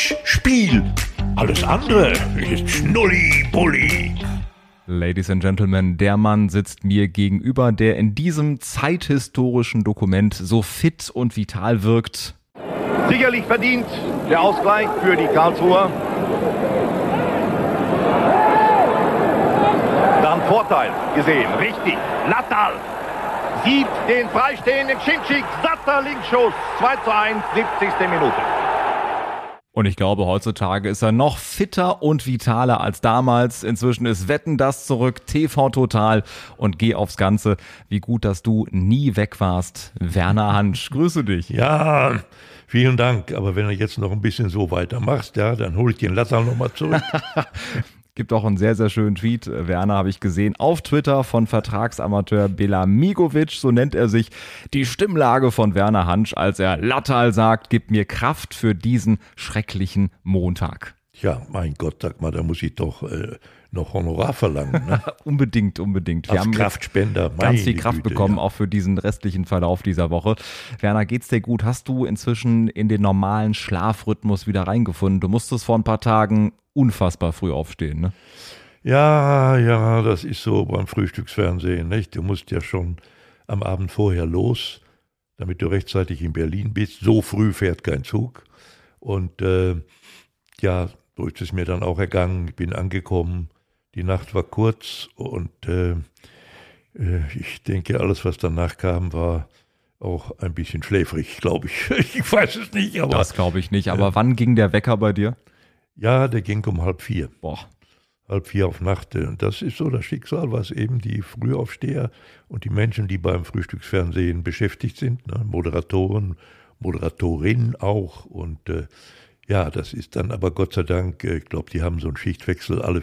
Handspiel. Alles andere ist Schnulli-Bulli. Ladies and Gentlemen, der Mann sitzt mir gegenüber, der in diesem zeithistorischen Dokument so fit und vital wirkt. Sicherlich verdient der Ausgleich für die Karlsruher. Dann Vorteil gesehen, richtig. Lattal sieht den freistehenden Schimschik, satter Linksschuss, 2 zu 1, 70. Minute. Und ich glaube, heutzutage ist er noch fitter und vitaler als damals. Inzwischen ist Wetten das zurück, TV Total und geh aufs Ganze. Wie gut, dass du nie weg warst. Werner Hansch, grüße dich. Ja, vielen Dank. Aber wenn du jetzt noch ein bisschen so weitermachst, ja, dann hole ich den Latter nochmal zurück. Gibt auch einen sehr, sehr schönen Tweet, äh, Werner, habe ich gesehen, auf Twitter von Vertragsamateur Bela Migovic, so nennt er sich, die Stimmlage von Werner Hansch, als er Lattal sagt, gibt mir Kraft für diesen schrecklichen Montag. Ja, mein Gott, sag mal, da muss ich doch äh, noch Honorar verlangen. Ne? unbedingt, unbedingt. Wir Als haben Kraftspender ganz viel Kraft Güte, bekommen, ja. auch für diesen restlichen Verlauf dieser Woche. Werner, geht's dir gut? Hast du inzwischen in den normalen Schlafrhythmus wieder reingefunden? Du musstest vor ein paar Tagen unfassbar früh aufstehen, ne? Ja, ja, das ist so beim Frühstücksfernsehen, nicht? Du musst ja schon am Abend vorher los, damit du rechtzeitig in Berlin bist. So früh fährt kein Zug. Und äh, ja, so ist es mir dann auch ergangen. Ich bin angekommen, die Nacht war kurz und äh, äh ich denke, alles, was danach kam, war auch ein bisschen schläfrig, glaube ich. Ich weiß es nicht, aber. Das glaube ich nicht. Aber äh, wann ging der Wecker bei dir? Ja, der ging um halb vier. Boah. Halb vier auf Nacht. Und das ist so das Schicksal, was eben die Frühaufsteher und die Menschen, die beim Frühstücksfernsehen beschäftigt sind, ne? Moderatoren, Moderatorinnen auch. Und äh, ja, das ist dann aber Gott sei Dank, äh, ich glaube, die haben so einen Schichtwechsel alle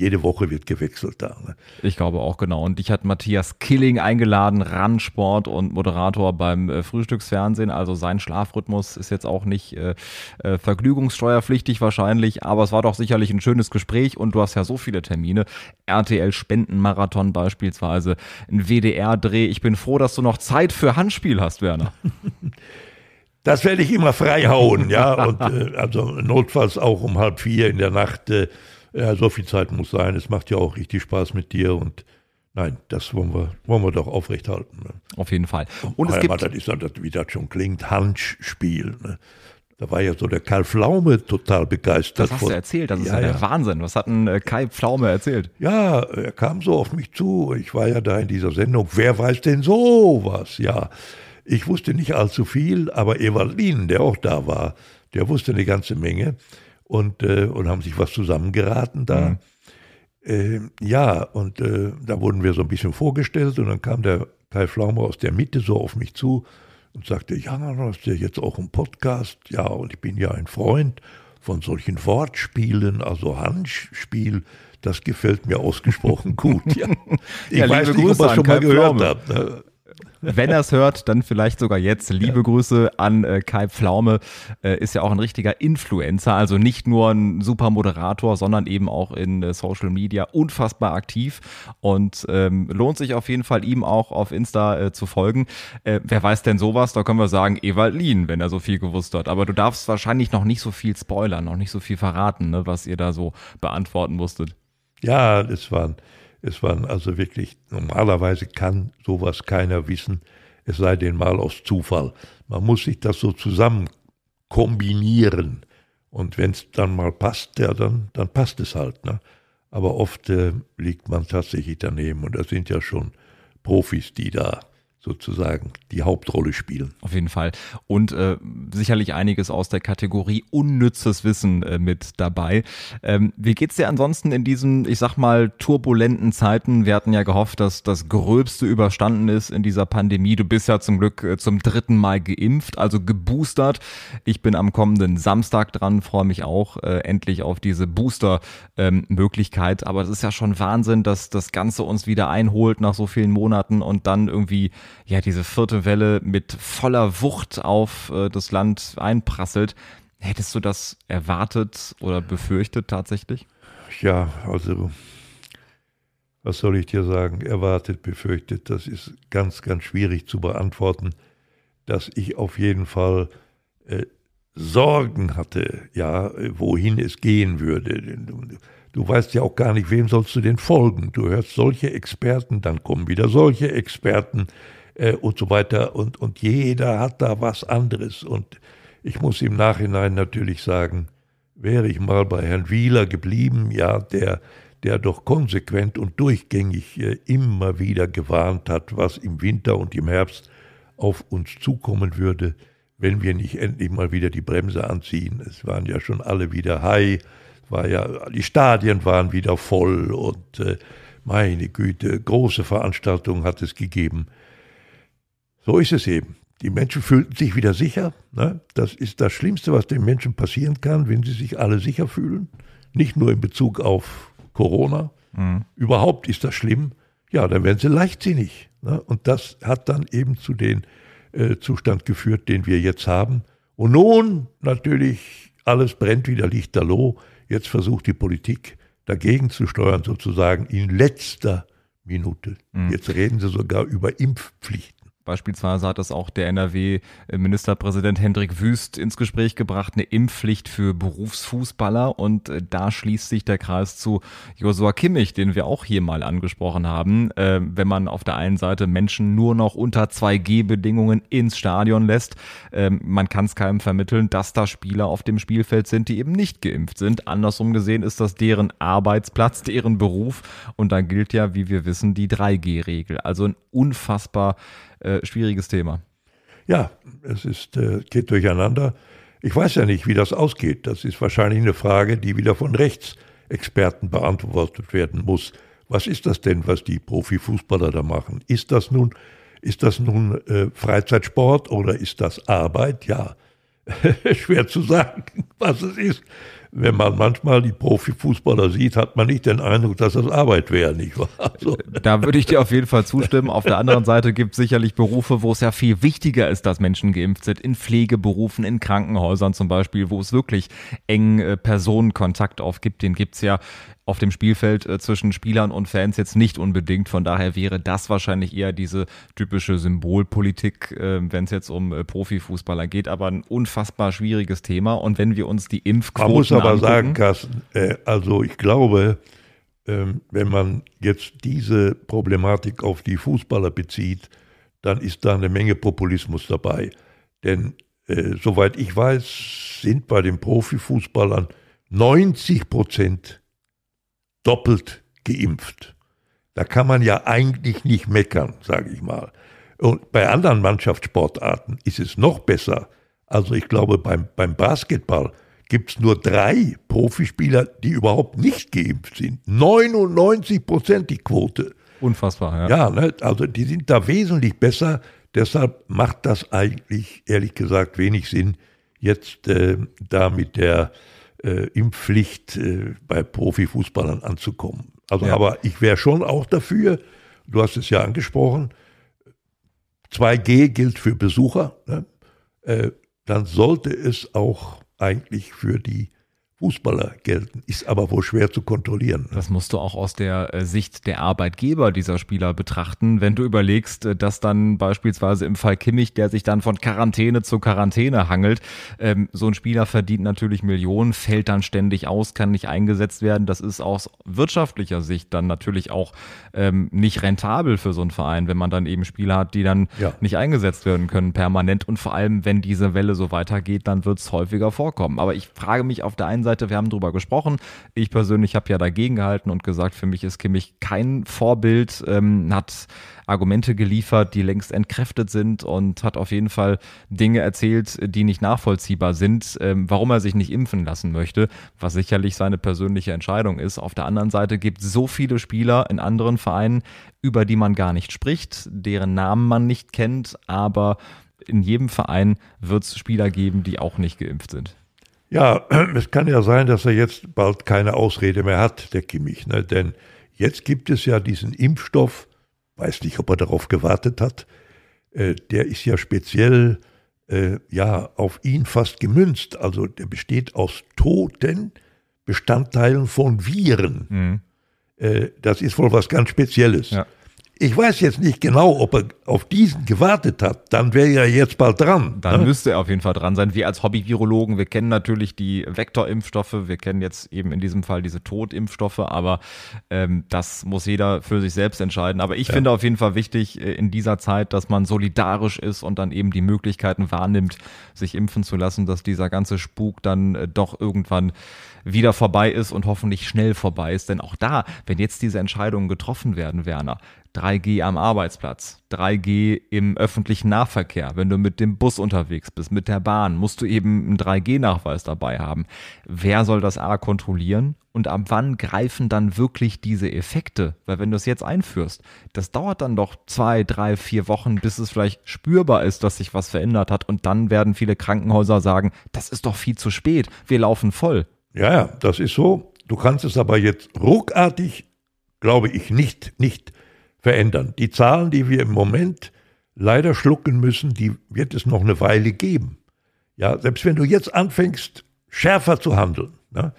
jede Woche wird gewechselt da. Ne? Ich glaube auch genau. Und dich hat Matthias Killing eingeladen, Randsport und Moderator beim äh, Frühstücksfernsehen. Also sein Schlafrhythmus ist jetzt auch nicht äh, äh, vergnügungssteuerpflichtig wahrscheinlich, aber es war doch sicherlich ein schönes Gespräch und du hast ja so viele Termine. RTL Spendenmarathon beispielsweise, ein WDR-Dreh. Ich bin froh, dass du noch Zeit für Handspiel hast, Werner. Das werde ich immer frei hauen, ja. Und äh, also notfalls auch um halb vier in der Nacht äh, ja, so viel Zeit muss sein. Es macht ja auch richtig Spaß mit dir und nein, das wollen wir, wollen wir doch aufrechthalten. Ne? Auf jeden Fall. Und es gibt, das ist wie das schon klingt, Handspiel. Ne? Da war ja so der Kai Pflaume total begeistert. Das hast du erzählt, das ist ja, ja der Wahnsinn. Was hat denn äh, Kai Pflaume erzählt? Ja, er kam so auf mich zu. Ich war ja da in dieser Sendung. Wer weiß denn sowas? Ja, ich wusste nicht allzu viel, aber Evalin, der auch da war, der wusste eine ganze Menge und, äh, und haben sich was zusammengeraten da. Mhm. Äh, ja, und äh, da wurden wir so ein bisschen vorgestellt und dann kam der Kai Pflaume aus der Mitte so auf mich zu und sagte, ja, hast du jetzt auch einen Podcast? Ja, und ich bin ja ein Freund von solchen Wortspielen, also Handspiel, das gefällt mir ausgesprochen gut. Ja. Ich ja, weiß nicht, Grüße ob ihr schon mal gehört habt. Ne? Wenn er es hört, dann vielleicht sogar jetzt. Liebe. Grüße an äh, Kai Pflaume. Äh, ist ja auch ein richtiger Influencer, also nicht nur ein super Moderator, sondern eben auch in äh, Social Media unfassbar aktiv und ähm, lohnt sich auf jeden Fall, ihm auch auf Insta äh, zu folgen. Äh, wer weiß denn sowas? Da können wir sagen, Ewald Lien, wenn er so viel gewusst hat. Aber du darfst wahrscheinlich noch nicht so viel spoilern, noch nicht so viel verraten, ne, was ihr da so beantworten musstet. Ja, das waren es waren also wirklich, normalerweise kann sowas keiner wissen, es sei denn mal aus Zufall. Man muss sich das so zusammen kombinieren. Und wenn es dann mal passt, ja, dann, dann passt es halt. Ne? Aber oft äh, liegt man tatsächlich daneben und da sind ja schon Profis, die da sozusagen die Hauptrolle spielen. Auf jeden Fall. Und äh, sicherlich einiges aus der Kategorie unnützes Wissen äh, mit dabei. Ähm, wie geht's dir ansonsten in diesen, ich sag mal, turbulenten Zeiten? Wir hatten ja gehofft, dass das Gröbste überstanden ist in dieser Pandemie. Du bist ja zum Glück äh, zum dritten Mal geimpft, also geboostert. Ich bin am kommenden Samstag dran, freue mich auch äh, endlich auf diese Booster-Möglichkeit. Ähm, Aber es ist ja schon Wahnsinn, dass das Ganze uns wieder einholt nach so vielen Monaten und dann irgendwie ja diese vierte Welle mit voller Wucht auf äh, das Land einprasselt. Hättest du das erwartet oder befürchtet tatsächlich? Ja, also was soll ich dir sagen? Erwartet, befürchtet, das ist ganz, ganz schwierig zu beantworten. Dass ich auf jeden Fall äh, Sorgen hatte, ja, wohin es gehen würde. Du, du weißt ja auch gar nicht, wem sollst du denn folgen. Du hörst solche Experten, dann kommen wieder solche Experten äh, und so weiter. Und, und jeder hat da was anderes. Und ich muss im Nachhinein natürlich sagen, wäre ich mal bei Herrn Wieler geblieben, ja, der, der doch konsequent und durchgängig äh, immer wieder gewarnt hat, was im Winter und im Herbst auf uns zukommen würde, wenn wir nicht endlich mal wieder die Bremse anziehen. Es waren ja schon alle wieder high, war ja, die Stadien waren wieder voll und äh, meine Güte, große Veranstaltungen hat es gegeben. So ist es eben. Die Menschen fühlten sich wieder sicher. Ne? Das ist das Schlimmste, was den Menschen passieren kann, wenn sie sich alle sicher fühlen. Nicht nur in Bezug auf Corona. Mhm. Überhaupt ist das schlimm. Ja, dann werden sie leichtsinnig. Ne? Und das hat dann eben zu dem äh, Zustand geführt, den wir jetzt haben. Und nun natürlich, alles brennt wieder lichterloh. Jetzt versucht die Politik dagegen zu steuern, sozusagen in letzter Minute. Mhm. Jetzt reden sie sogar über Impfpflicht. Beispielsweise hat das auch der NRW-Ministerpräsident Hendrik Wüst ins Gespräch gebracht, eine Impfpflicht für Berufsfußballer. Und äh, da schließt sich der Kreis zu Josua Kimmich, den wir auch hier mal angesprochen haben. Äh, wenn man auf der einen Seite Menschen nur noch unter 2G-Bedingungen ins Stadion lässt, äh, man kann es keinem vermitteln, dass da Spieler auf dem Spielfeld sind, die eben nicht geimpft sind. Andersrum gesehen ist das deren Arbeitsplatz, deren Beruf. Und da gilt ja, wie wir wissen, die 3G-Regel. Also ein unfassbar äh, schwieriges Thema. Ja, es ist, äh, geht durcheinander. Ich weiß ja nicht, wie das ausgeht. Das ist wahrscheinlich eine Frage, die wieder von Rechtsexperten beantwortet werden muss. Was ist das denn, was die Profifußballer da machen? Ist das nun, ist das nun äh, Freizeitsport oder ist das Arbeit? Ja, schwer zu sagen, was es ist wenn man manchmal die Profifußballer sieht, hat man nicht den Eindruck, dass das Arbeit wäre, nicht wahr? Also. Da würde ich dir auf jeden Fall zustimmen. Auf der anderen Seite gibt es sicherlich Berufe, wo es ja viel wichtiger ist, dass Menschen geimpft sind. In Pflegeberufen, in Krankenhäusern zum Beispiel, wo es wirklich engen äh, Personenkontakt aufgibt. Den gibt es ja auf dem Spielfeld äh, zwischen Spielern und Fans jetzt nicht unbedingt. Von daher wäre das wahrscheinlich eher diese typische Symbolpolitik, äh, wenn es jetzt um Profifußballer geht. Aber ein unfassbar schwieriges Thema. Und wenn wir uns die Impfquoten aber angucken, sagen, Carsten, äh, also ich glaube, ähm, wenn man jetzt diese Problematik auf die Fußballer bezieht, dann ist da eine Menge Populismus dabei. Denn äh, soweit ich weiß, sind bei den Profifußballern 90 Prozent doppelt geimpft. Da kann man ja eigentlich nicht meckern, sage ich mal. Und bei anderen Mannschaftssportarten ist es noch besser. Also ich glaube, beim, beim Basketball gibt es nur drei Profispieler, die überhaupt nicht geimpft sind. 99 Prozent die Quote. Unfassbar, ja. Ja, ne? also die sind da wesentlich besser. Deshalb macht das eigentlich, ehrlich gesagt, wenig Sinn, jetzt äh, da mit der äh, Impfpflicht äh, bei Profifußballern anzukommen. Also, ja. aber ich wäre schon auch dafür, du hast es ja angesprochen, 2G gilt für Besucher, ne? äh, dann sollte es auch eigentlich für die Fußballer gelten, ist aber wohl schwer zu kontrollieren. Ne? Das musst du auch aus der äh, Sicht der Arbeitgeber dieser Spieler betrachten, wenn du überlegst, äh, dass dann beispielsweise im Fall Kimmich, der sich dann von Quarantäne zu Quarantäne hangelt, ähm, so ein Spieler verdient natürlich Millionen, fällt dann ständig aus, kann nicht eingesetzt werden. Das ist aus wirtschaftlicher Sicht dann natürlich auch ähm, nicht rentabel für so einen Verein, wenn man dann eben Spieler hat, die dann ja. nicht eingesetzt werden können permanent. Und vor allem, wenn diese Welle so weitergeht, dann wird es häufiger vorkommen. Aber ich frage mich auf der einen Seite, Seite, wir haben drüber gesprochen. Ich persönlich habe ja dagegen gehalten und gesagt, für mich ist Kimmich kein Vorbild, ähm, hat Argumente geliefert, die längst entkräftet sind und hat auf jeden Fall Dinge erzählt, die nicht nachvollziehbar sind, ähm, warum er sich nicht impfen lassen möchte, was sicherlich seine persönliche Entscheidung ist. Auf der anderen Seite gibt es so viele Spieler in anderen Vereinen, über die man gar nicht spricht, deren Namen man nicht kennt, aber in jedem Verein wird es Spieler geben, die auch nicht geimpft sind. Ja, es kann ja sein, dass er jetzt bald keine Ausrede mehr hat, der Kimmich. Ne? Denn jetzt gibt es ja diesen Impfstoff, weiß nicht, ob er darauf gewartet hat, äh, der ist ja speziell äh, ja, auf ihn fast gemünzt. Also der besteht aus toten Bestandteilen von Viren. Mhm. Äh, das ist wohl was ganz Spezielles. Ja. Ich weiß jetzt nicht genau, ob er auf diesen gewartet hat. Dann wäre er jetzt bald dran. Dann ne? müsste er auf jeden Fall dran sein. Wir als Hobby-Virologen, wir kennen natürlich die Vektorimpfstoffe, wir kennen jetzt eben in diesem Fall diese Totimpfstoffe, aber ähm, das muss jeder für sich selbst entscheiden. Aber ich ja. finde auf jeden Fall wichtig äh, in dieser Zeit, dass man solidarisch ist und dann eben die Möglichkeiten wahrnimmt, sich impfen zu lassen, dass dieser ganze Spuk dann äh, doch irgendwann wieder vorbei ist und hoffentlich schnell vorbei ist. Denn auch da, wenn jetzt diese Entscheidungen getroffen werden, Werner, 3G am Arbeitsplatz, 3G im öffentlichen Nahverkehr. Wenn du mit dem Bus unterwegs bist, mit der Bahn, musst du eben einen 3G-Nachweis dabei haben. Wer soll das A kontrollieren? Und ab wann greifen dann wirklich diese Effekte? Weil wenn du es jetzt einführst, das dauert dann doch zwei, drei, vier Wochen, bis es vielleicht spürbar ist, dass sich was verändert hat. Und dann werden viele Krankenhäuser sagen, das ist doch viel zu spät, wir laufen voll. Ja, ja, das ist so. Du kannst es aber jetzt ruckartig, glaube ich, nicht, nicht verändern. Die Zahlen, die wir im Moment leider schlucken müssen, die wird es noch eine Weile geben. Ja, selbst wenn du jetzt anfängst, schärfer zu handeln. Ne?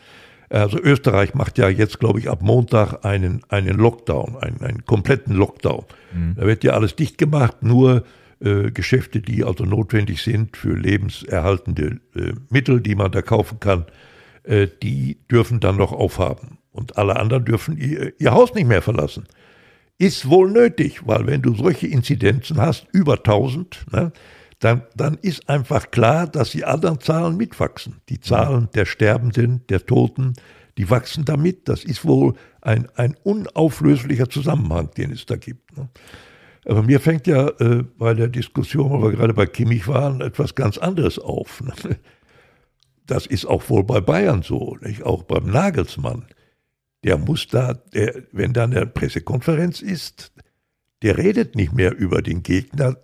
Also Österreich macht ja jetzt, glaube ich, ab Montag einen, einen Lockdown, einen, einen kompletten Lockdown. Mhm. Da wird ja alles dicht gemacht, nur äh, Geschäfte, die also notwendig sind für lebenserhaltende äh, Mittel, die man da kaufen kann, äh, die dürfen dann noch aufhaben. Und alle anderen dürfen ihr, ihr Haus nicht mehr verlassen. Ist wohl nötig, weil wenn du solche Inzidenzen hast, über 1000, ne, dann, dann ist einfach klar, dass die anderen Zahlen mitwachsen. Die Zahlen der Sterbenden, der Toten, die wachsen damit. Das ist wohl ein, ein unauflöslicher Zusammenhang, den es da gibt. Ne. Aber mir fängt ja äh, bei der Diskussion, wo wir gerade bei Kimmich waren, etwas ganz anderes auf. Ne. Das ist auch wohl bei Bayern so, nicht? auch beim Nagelsmann der muss da, der, wenn da eine Pressekonferenz ist, der redet nicht mehr über den Gegner.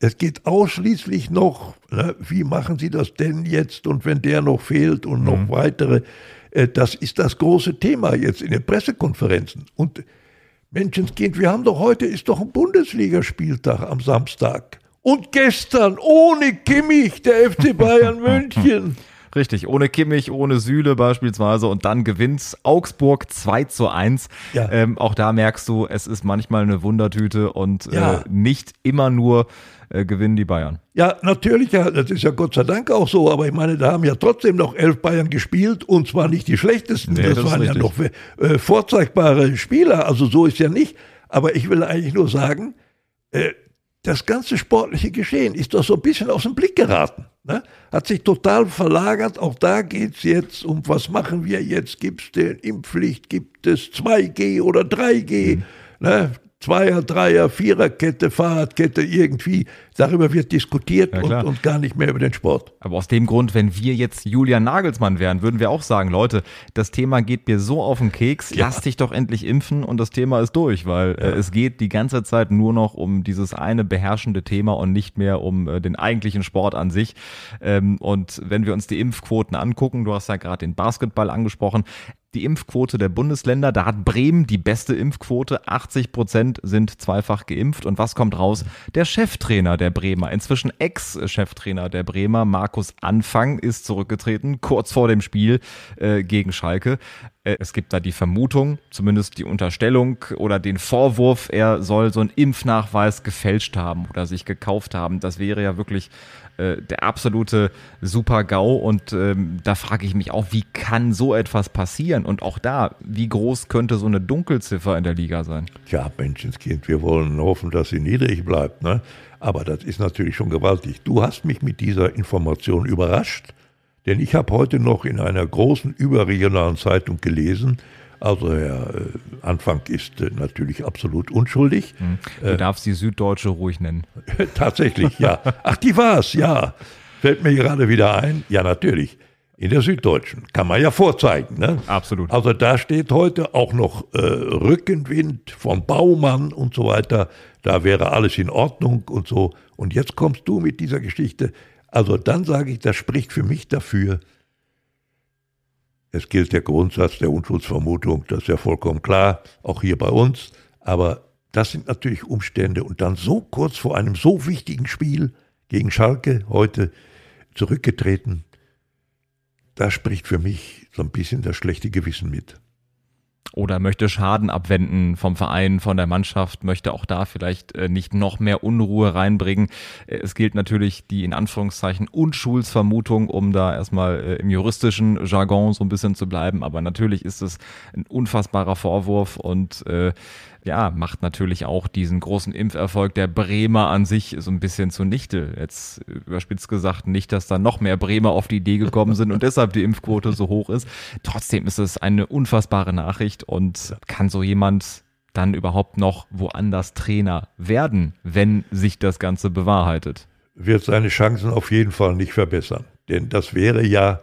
Es geht ausschließlich noch, ne, wie machen Sie das denn jetzt und wenn der noch fehlt und noch mhm. weitere. Äh, das ist das große Thema jetzt in den Pressekonferenzen. Und Menschenskind, wir haben doch heute, ist doch ein Bundesligaspieltag am Samstag. Und gestern ohne Kimmich, der FC Bayern München. Richtig, ohne Kimmich, ohne Süle beispielsweise und dann gewinnt Augsburg 2 zu 1. Ja. Ähm, auch da merkst du, es ist manchmal eine Wundertüte und äh, ja. äh, nicht immer nur äh, gewinnen die Bayern. Ja, natürlich, ja, das ist ja Gott sei Dank auch so, aber ich meine, da haben ja trotzdem noch elf Bayern gespielt und zwar nicht die schlechtesten. Nee, das, das waren ja noch äh, vorzeigbare Spieler, also so ist ja nicht. Aber ich will eigentlich nur sagen, äh, das ganze sportliche Geschehen ist doch so ein bisschen aus dem Blick geraten. Ne? Hat sich total verlagert. Auch da geht es jetzt um, was machen wir jetzt? Gibt es denn Impfpflicht? Gibt es 2G oder 3G? Mhm. Ne? Zweier, Dreier, Viererkette, Fahrradkette, irgendwie. Darüber wird diskutiert ja, und, und, gar nicht mehr über den Sport. Aber aus dem Grund, wenn wir jetzt Julian Nagelsmann wären, würden wir auch sagen, Leute, das Thema geht mir so auf den Keks, ja. lass dich doch endlich impfen und das Thema ist durch, weil äh, ja. äh, es geht die ganze Zeit nur noch um dieses eine beherrschende Thema und nicht mehr um äh, den eigentlichen Sport an sich. Ähm, und wenn wir uns die Impfquoten angucken, du hast ja gerade den Basketball angesprochen, die Impfquote der Bundesländer. Da hat Bremen die beste Impfquote. 80 Prozent sind zweifach geimpft. Und was kommt raus? Der Cheftrainer der Bremer, inzwischen Ex-Cheftrainer der Bremer, Markus Anfang, ist zurückgetreten, kurz vor dem Spiel äh, gegen Schalke. Äh, es gibt da die Vermutung, zumindest die Unterstellung oder den Vorwurf, er soll so einen Impfnachweis gefälscht haben oder sich gekauft haben. Das wäre ja wirklich äh, der absolute Super-GAU. Und ähm, da frage ich mich auch, wie kann so etwas passieren? Und auch da, wie groß könnte so eine Dunkelziffer in der Liga sein? Tja, Menschenskind, wir wollen hoffen, dass sie niedrig bleibt. Ne? Aber das ist natürlich schon gewaltig. Du hast mich mit dieser Information überrascht. Denn ich habe heute noch in einer großen überregionalen Zeitung gelesen, also Herr äh, Anfang ist äh, natürlich absolut unschuldig. Hm. Du äh, darfst die Süddeutsche ruhig nennen. Tatsächlich, ja. Ach, die war's, ja. Fällt mir gerade wieder ein. Ja, natürlich. In der Süddeutschen. Kann man ja vorzeigen. Ne? Absolut. Also da steht heute auch noch Rückenwind von Baumann und so weiter. Da wäre alles in Ordnung und so. Und jetzt kommst du mit dieser Geschichte. Also dann sage ich, das spricht für mich dafür, es gilt der Grundsatz der Unschuldsvermutung, das ist ja vollkommen klar, auch hier bei uns. Aber das sind natürlich Umstände und dann so kurz vor einem so wichtigen Spiel gegen Schalke heute zurückgetreten, da spricht für mich so ein bisschen das schlechte Gewissen mit. Oder möchte Schaden abwenden vom Verein, von der Mannschaft, möchte auch da vielleicht äh, nicht noch mehr Unruhe reinbringen. Äh, es gilt natürlich die in Anführungszeichen Unschuldsvermutung, um da erstmal äh, im juristischen Jargon so ein bisschen zu bleiben. Aber natürlich ist es ein unfassbarer Vorwurf und äh, ja, macht natürlich auch diesen großen Impferfolg der Bremer an sich so ein bisschen zunichte. Jetzt überspitzt gesagt nicht, dass da noch mehr Bremer auf die Idee gekommen sind und deshalb die Impfquote so hoch ist. Trotzdem ist es eine unfassbare Nachricht und kann so jemand dann überhaupt noch woanders Trainer werden, wenn sich das Ganze bewahrheitet? Wird seine Chancen auf jeden Fall nicht verbessern. Denn das wäre ja,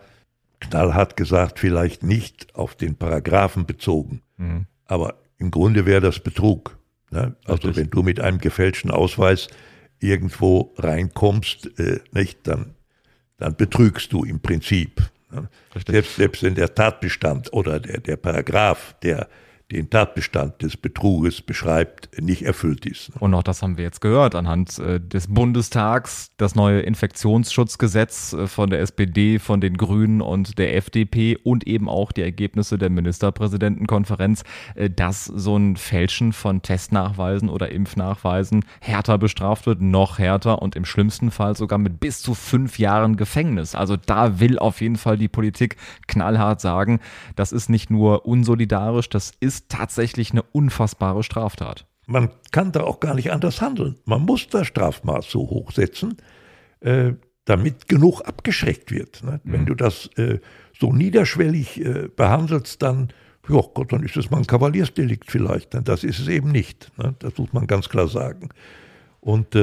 knallhart gesagt, vielleicht nicht auf den Paragraphen bezogen. Mhm. Aber im Grunde wäre das Betrug. Ne? Also wenn du mit einem gefälschten Ausweis irgendwo reinkommst, äh, nicht, dann, dann betrügst du im Prinzip. Ne? Selbst, selbst wenn der Tatbestand oder der, der Paragraph, der den Tatbestand des Betruges beschreibt, nicht erfüllt ist. Und auch das haben wir jetzt gehört anhand äh, des Bundestags, das neue Infektionsschutzgesetz äh, von der SPD, von den Grünen und der FDP und eben auch die Ergebnisse der Ministerpräsidentenkonferenz, äh, dass so ein Fälschen von Testnachweisen oder Impfnachweisen härter bestraft wird, noch härter und im schlimmsten Fall sogar mit bis zu fünf Jahren Gefängnis. Also da will auf jeden Fall die Politik knallhart sagen, das ist nicht nur unsolidarisch, das ist ist tatsächlich eine unfassbare Straftat. Man kann da auch gar nicht anders handeln. Man muss das Strafmaß so hoch setzen, äh, damit genug abgeschreckt wird. Ne? Mhm. Wenn du das äh, so niederschwellig äh, behandelst, dann, ja Gott, dann ist es mal ein Kavaliersdelikt vielleicht. Ne? Das ist es eben nicht. Ne? Das muss man ganz klar sagen. Und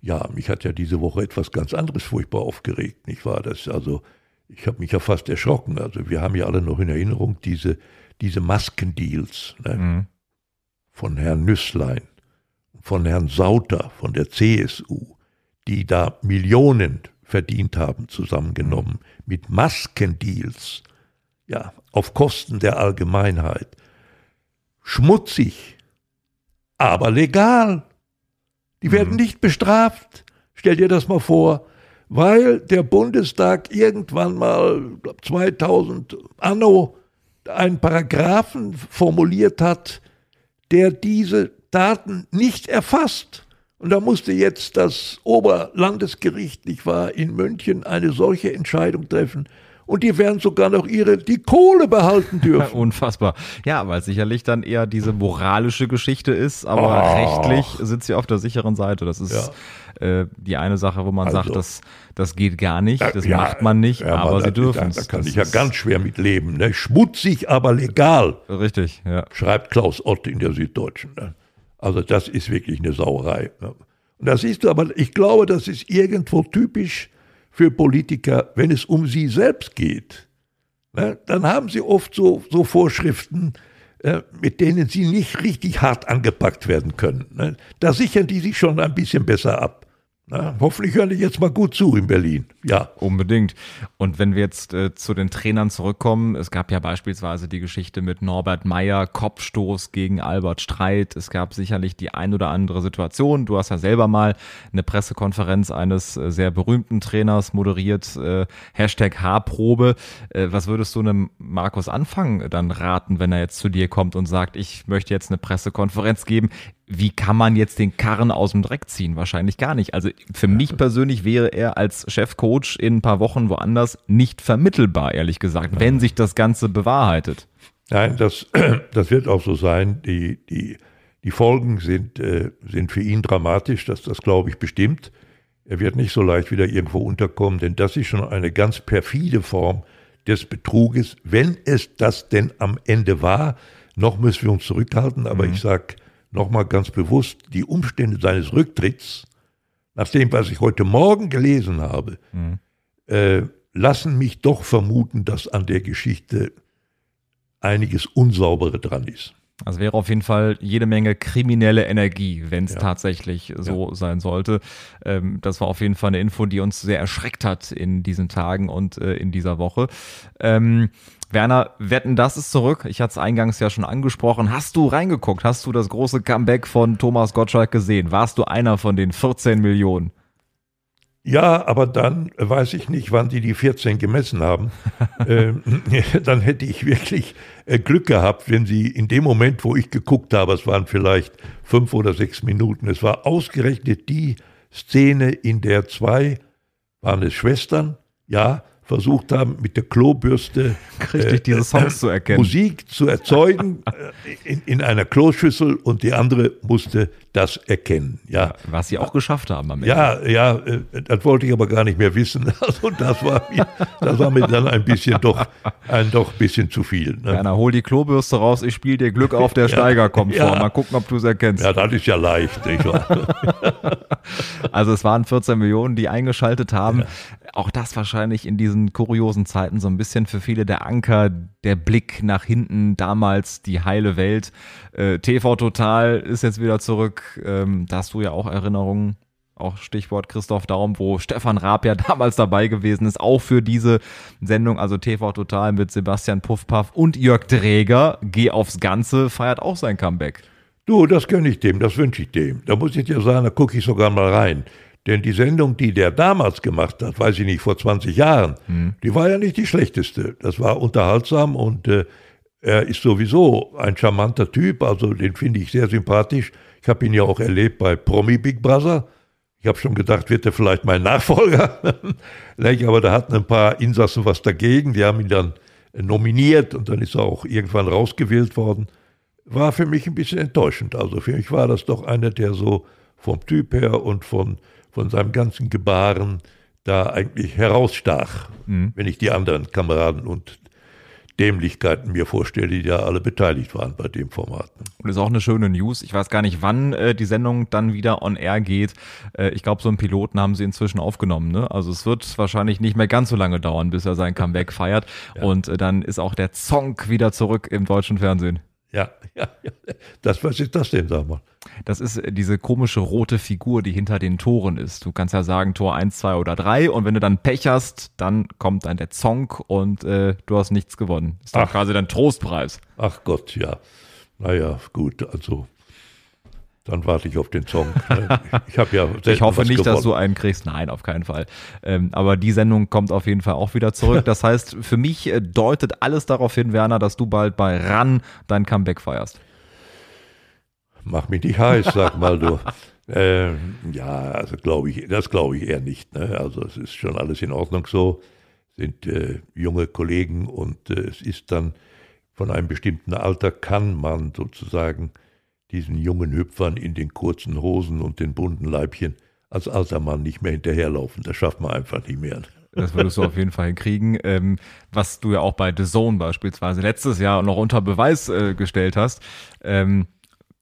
ja, mich hat ja diese Woche etwas ganz anderes furchtbar aufgeregt, nicht wahr? Das also, ich habe mich ja fast erschrocken. Also wir haben ja alle noch in Erinnerung diese diese Maskendeals ne? mhm. von Herrn Nüsslein, von Herrn Sauter, von der CSU, die da Millionen verdient haben, zusammengenommen, mhm. mit Maskendeals, ja, auf Kosten der Allgemeinheit. Schmutzig, aber legal. Die werden mhm. nicht bestraft. Stell dir das mal vor, weil der Bundestag irgendwann mal, 2000 Anno, einen Paragraphen formuliert hat, der diese Daten nicht erfasst. Und da musste jetzt das Oberlandesgericht, nicht wahr, in München eine solche Entscheidung treffen und die werden sogar noch ihre, die Kohle behalten dürfen. Unfassbar. Ja, weil sicherlich dann eher diese moralische Geschichte ist, aber oh. rechtlich sind sie auf der sicheren Seite. Das ist ja. Äh, die eine Sache, wo man also, sagt, das, das geht gar nicht, das ja, macht man nicht, ja, aber man, sie dürfen es. Da, da kann das ich ja ganz schwer mit leben. Ne? Schmutzig, aber legal. Richtig, ja. Schreibt Klaus Ott in der Süddeutschen. Ne? Also das ist wirklich eine Sauerei. Ne? Und da siehst du aber, ich glaube, das ist irgendwo typisch für Politiker, wenn es um sie selbst geht. Ne, dann haben sie oft so, so Vorschriften, äh, mit denen sie nicht richtig hart angepackt werden können. Ne. Da sichern die sich schon ein bisschen besser ab. Na, hoffentlich hören die jetzt mal gut zu in Berlin. Ja. Unbedingt. Und wenn wir jetzt äh, zu den Trainern zurückkommen, es gab ja beispielsweise die Geschichte mit Norbert Meyer, Kopfstoß gegen Albert Streit. Es gab sicherlich die ein oder andere Situation. Du hast ja selber mal eine Pressekonferenz eines äh, sehr berühmten Trainers moderiert. Äh, Hashtag Haarprobe. Äh, was würdest du einem Markus Anfang dann raten, wenn er jetzt zu dir kommt und sagt, ich möchte jetzt eine Pressekonferenz geben? Wie kann man jetzt den Karren aus dem Dreck ziehen? Wahrscheinlich gar nicht. Also für mich persönlich wäre er als Chefcoach in ein paar Wochen woanders nicht vermittelbar, ehrlich gesagt, wenn sich das Ganze bewahrheitet. Nein, das, das wird auch so sein. Die, die, die Folgen sind, äh, sind für ihn dramatisch, das, das glaube ich bestimmt. Er wird nicht so leicht wieder irgendwo unterkommen, denn das ist schon eine ganz perfide Form des Betruges, wenn es das denn am Ende war. Noch müssen wir uns zurückhalten, aber mhm. ich sage, nochmal ganz bewusst, die Umstände seines Rücktritts, nach dem, was ich heute Morgen gelesen habe, mhm. äh, lassen mich doch vermuten, dass an der Geschichte einiges Unsaubere dran ist. Also wäre auf jeden Fall jede Menge kriminelle Energie, wenn es ja. tatsächlich so ja. sein sollte. Ähm, das war auf jeden Fall eine Info, die uns sehr erschreckt hat in diesen Tagen und äh, in dieser Woche. Ähm, Werner, wetten, das ist zurück. Ich hatte es eingangs ja schon angesprochen. Hast du reingeguckt? Hast du das große Comeback von Thomas Gottschalk gesehen? Warst du einer von den 14 Millionen? Ja, aber dann weiß ich nicht, wann die die 14 gemessen haben. ähm, dann hätte ich wirklich äh, Glück gehabt, wenn sie in dem Moment, wo ich geguckt habe, es waren vielleicht fünf oder sechs Minuten, es war ausgerechnet die Szene, in der zwei, waren es Schwestern, ja, versucht haben, mit der Klobürste Richtig, diese Songs zu erkennen. Musik zu erzeugen äh, in, in einer Kloschüssel und die andere musste das erkennen. Ja, Was sie auch geschafft haben am Ende. ja, ja, äh, das wollte ich aber gar nicht mehr wissen. Also das war mir, das war mir dann ein bisschen doch, ein doch bisschen zu viel. Ne? Werner, hol die Klobürste raus, ich spiele dir Glück auf, der Steiger kommt Ja. vor. Mal gucken, ob du es erkennst. Ja, das ist ja leicht. Also es waren 14 Millionen, die eingeschaltet haben. Auch das wahrscheinlich in diesen kuriosen Zeiten so ein bisschen für viele der Anker, der Blick nach hinten, damals die heile Welt. Äh, TV Total ist jetzt wieder zurück. Ähm, da hast du ja auch Erinnerungen. Auch Stichwort Christoph Daum, wo Stefan Raab ja damals dabei gewesen ist, auch für diese Sendung, also TV Total mit Sebastian Puffpaff und Jörg Dräger, Geh aufs Ganze, feiert auch sein Comeback. Du, das gönne ich dem, das wünsche ich dem. Da muss ich dir sagen, da gucke ich sogar mal rein. Denn die Sendung, die der damals gemacht hat, weiß ich nicht, vor 20 Jahren, die war ja nicht die schlechteste. Das war unterhaltsam und äh, er ist sowieso ein charmanter Typ, also den finde ich sehr sympathisch. Ich habe ihn ja auch erlebt bei Promi Big Brother. Ich habe schon gedacht, wird er vielleicht mein Nachfolger? Aber da hatten ein paar Insassen was dagegen. Die haben ihn dann nominiert und dann ist er auch irgendwann rausgewählt worden war für mich ein bisschen enttäuschend. Also für mich war das doch einer, der so vom Typ her und von, von seinem ganzen Gebaren da eigentlich herausstach, wenn ich die anderen Kameraden und Dämlichkeiten mir vorstelle, die da alle beteiligt waren bei dem Format. ne? Und ist auch eine schöne News. Ich weiß gar nicht, wann äh, die Sendung dann wieder on air geht. Äh, ich glaube, so einen Piloten haben sie inzwischen aufgenommen. Ne? Also es wird wahrscheinlich nicht mehr ganz so lange dauern, bis er sein Comeback feiert. Und äh, dann ist auch der Song wieder zurück im deutschen Fernsehen. Ja, ja, ja. Das, was ist das denn, sag mal? Das ist äh, diese komische rote Figur, die hinter den Toren ist. Du kannst ja sagen Tor 1, 2 oder 3 und wenn du dann Pech hast, dann kommt dann der Song und äh, du hast nichts gewonnen. Ist Ach. quasi dein Trostpreis. Ach Gott, ja. Naja, gut, also dann warte ich auf den Song. Ich habe ja Ich hoffe nicht, dass du gewonnen. einen kriegst. Nein, auf keinen Fall. Ähm, aber die Sendung kommt auf jeden Fall auch wieder zurück. Das heißt, für mich äh, deutet alles darauf hin, Werner, dass du bald bei RAN dein Comeback feierst. Mach mich nicht heiß, sag mal du. Ähm, ja, also glaube ich, das glaube ich eher nicht. Ne? Also es ist schon alles in Ordnung so, sind äh, junge Kollegen und äh, es ist dann von einem bestimmten Alter kann man sozusagen diesen jungen Hüpfern in den kurzen Hosen und den bunten Leibchen als alter Mann nicht mehr hinterherlaufen. Das schafft man einfach nicht mehr. Das würdest du auf jeden Fall hinkriegen. Ähm, was du ja auch bei The Zone beispielsweise letztes Jahr noch unter Beweis äh, gestellt hast. Ähm,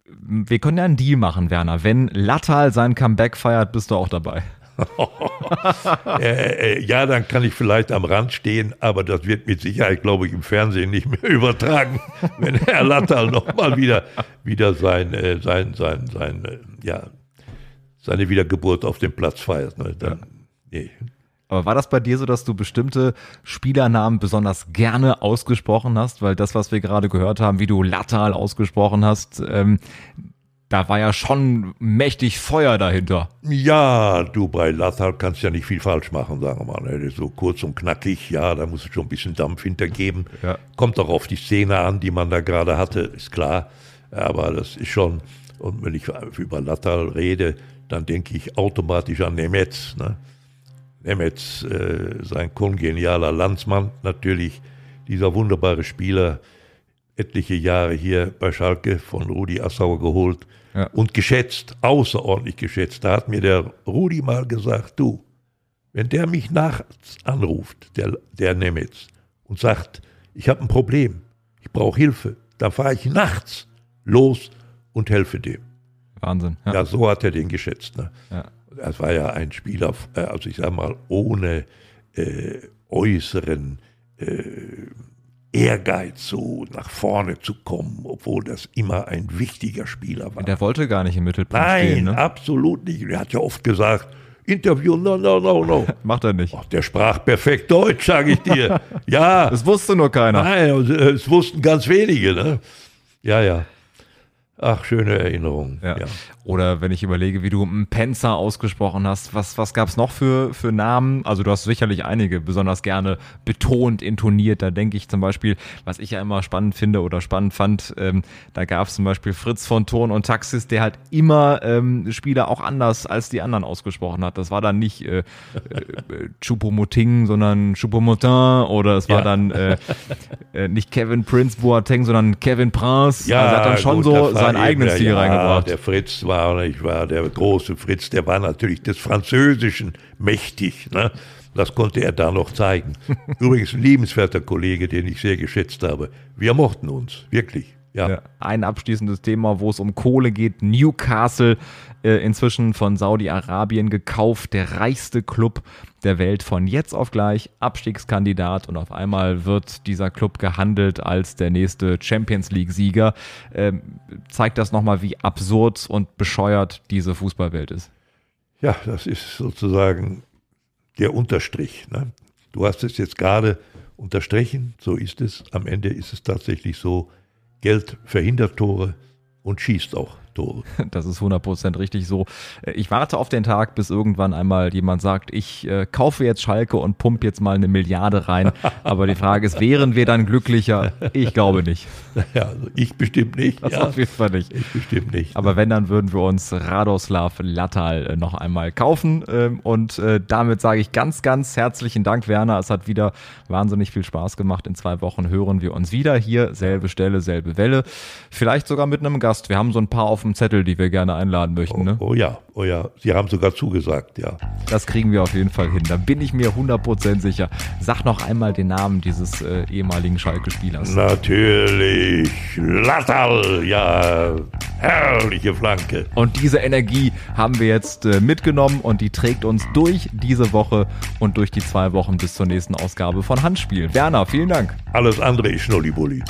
wir können ja einen Deal machen, Werner. Wenn Lattal sein Comeback feiert, bist du auch dabei. äh, äh, ja, dann kann ich vielleicht am Rand stehen, aber das wird mit Sicherheit, glaube ich, im Fernsehen nicht mehr übertragen, wenn Herr Lattal nochmal wieder, wieder sein, äh, sein, sein, sein, äh, ja, seine Wiedergeburt auf dem Platz feiert. Ne? Dann, nee. Aber war das bei dir so, dass du bestimmte Spielernamen besonders gerne ausgesprochen hast? Weil das, was wir gerade gehört haben, wie du Lattal ausgesprochen hast, ähm, da war ja schon mächtig Feuer dahinter. Ja, du bei Lattal kannst ja nicht viel falsch machen, sagen wir mal. Ne? So kurz und knackig, ja, da muss es schon ein bisschen Dampf hintergeben. Ja. Kommt auch auf die Szene an, die man da gerade hatte, ist klar. Aber das ist schon, und wenn ich über Lattal rede, dann denke ich automatisch an Nemetz. Ne? Nemetz, äh, sein kongenialer Landsmann, natürlich dieser wunderbare Spieler, etliche Jahre hier bei Schalke von Rudi Assauer geholt Ja. und geschätzt, außerordentlich geschätzt. Da hat mir der Rudi mal gesagt, du, wenn der mich nachts anruft, der, der Nemetz, und sagt, ich habe ein Problem, ich brauche Hilfe, dann fahre ich nachts los und helfe dem. Wahnsinn. Ja. Ja, so hat er den geschätzt. Ne? Ja. Das war ja ein Spieler, äh, also ich sage mal, ohne äh, äußeren äh, Ehrgeiz, so nach vorne zu kommen, obwohl das immer ein wichtiger Spieler war. Der wollte gar nicht im Mittelpunkt Nein, stehen. Ne? absolut nicht. Er hat ja oft gesagt, Interview, no, no, no, no. Macht er nicht. Ach, der sprach perfekt Deutsch, sage ich dir. Ja, Das wusste nur keiner. nein, äh, es wussten ganz wenige. Ne? Ja, ja. Ach, schöne Erinnerung. Ja. ja. Oder wenn ich überlege, wie du Penzer ausgesprochen hast, was, was gab es noch für, für Namen? Also du hast sicherlich einige besonders gerne betont, intoniert. Da denke ich zum Beispiel, was ich ja immer spannend finde oder spannend fand, ähm, da gab es zum Beispiel Fritz von Thurn und Taxis, der halt immer ähm, Spieler auch anders als die anderen ausgesprochen hat. Das war dann nicht äh, äh, Choupo-Moting, sondern Choupo-Motin oder es war ja. dann äh, äh, nicht Kevin Prince Boateng, sondern Kevin Prince. Ja, also hat dann schon gut, so sein eigenes Stil ja, reingebracht. Der Fritz war, ich war der große Fritz, der war natürlich des Französischen mächtig. Ne? Das konnte er da noch zeigen. Übrigens ein liebenswerter Kollege, den ich sehr geschätzt habe. Wir mochten uns, wirklich. Ja. ja. Ein abschließendes Thema, wo es um Kohle geht. Newcastle, äh, inzwischen von Saudi-Arabien gekauft, der reichste Club der Welt von jetzt auf gleich, Abstiegskandidat und auf einmal wird dieser Club gehandelt als der nächste Champions League-Sieger. Ähm, zeigt das nochmal, wie absurd und bescheuert diese Fußballwelt ist. Ja, das ist sozusagen der Unterstrich. Ne? Du hast es jetzt gerade unterstrichen, so ist es. Am Ende ist es tatsächlich so, Geld verhindert Tore und schießt auch Tore. Das ist 100% richtig so. Ich warte auf den Tag, bis irgendwann einmal jemand sagt, ich äh, kaufe jetzt Schalke und pump jetzt mal eine Milliarde rein. Aber die Frage ist, wären wir dann glücklicher? Ich glaube nicht. Ja, also ich bestimmt nicht. Das ja. auf jeden Fall nicht. Ich bestimmt nicht. Aber wenn, dann würden wir uns Radoslav Lattal äh, noch einmal kaufen. Ähm, und äh, damit sage ich ganz, ganz herzlichen Dank, Werner. Es hat wieder wahnsinnig viel Spaß gemacht. In zwei Wochen hören wir uns wieder hier. Selbe Stelle, selbe Welle. Vielleicht sogar mit einem Gast. Wir haben so ein paar auf dem Zettel, die wir gerne einladen möchten. Oh, ne? oh ja, oh ja. Sie haben sogar zugesagt, ja. Das kriegen wir auf jeden Fall hin. Da bin ich mir 100% sicher. Sag noch einmal den Namen dieses äh, ehemaligen Schalke-Spielers. Natürlich. Lattal, ja. Herrliche Flanke. Und diese Energie haben wir jetzt äh, mitgenommen und die trägt uns durch diese Woche und durch die zwei Wochen bis zur nächsten Ausgabe von Handspiel. Werner, vielen Dank. Alles andere ist Schnullibulli.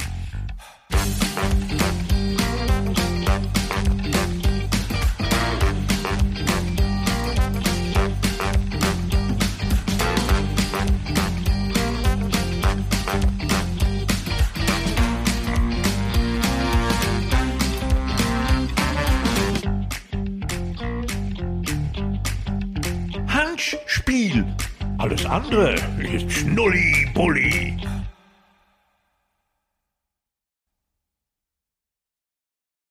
Spiel. Alles andere ist Schnulli-Bulli.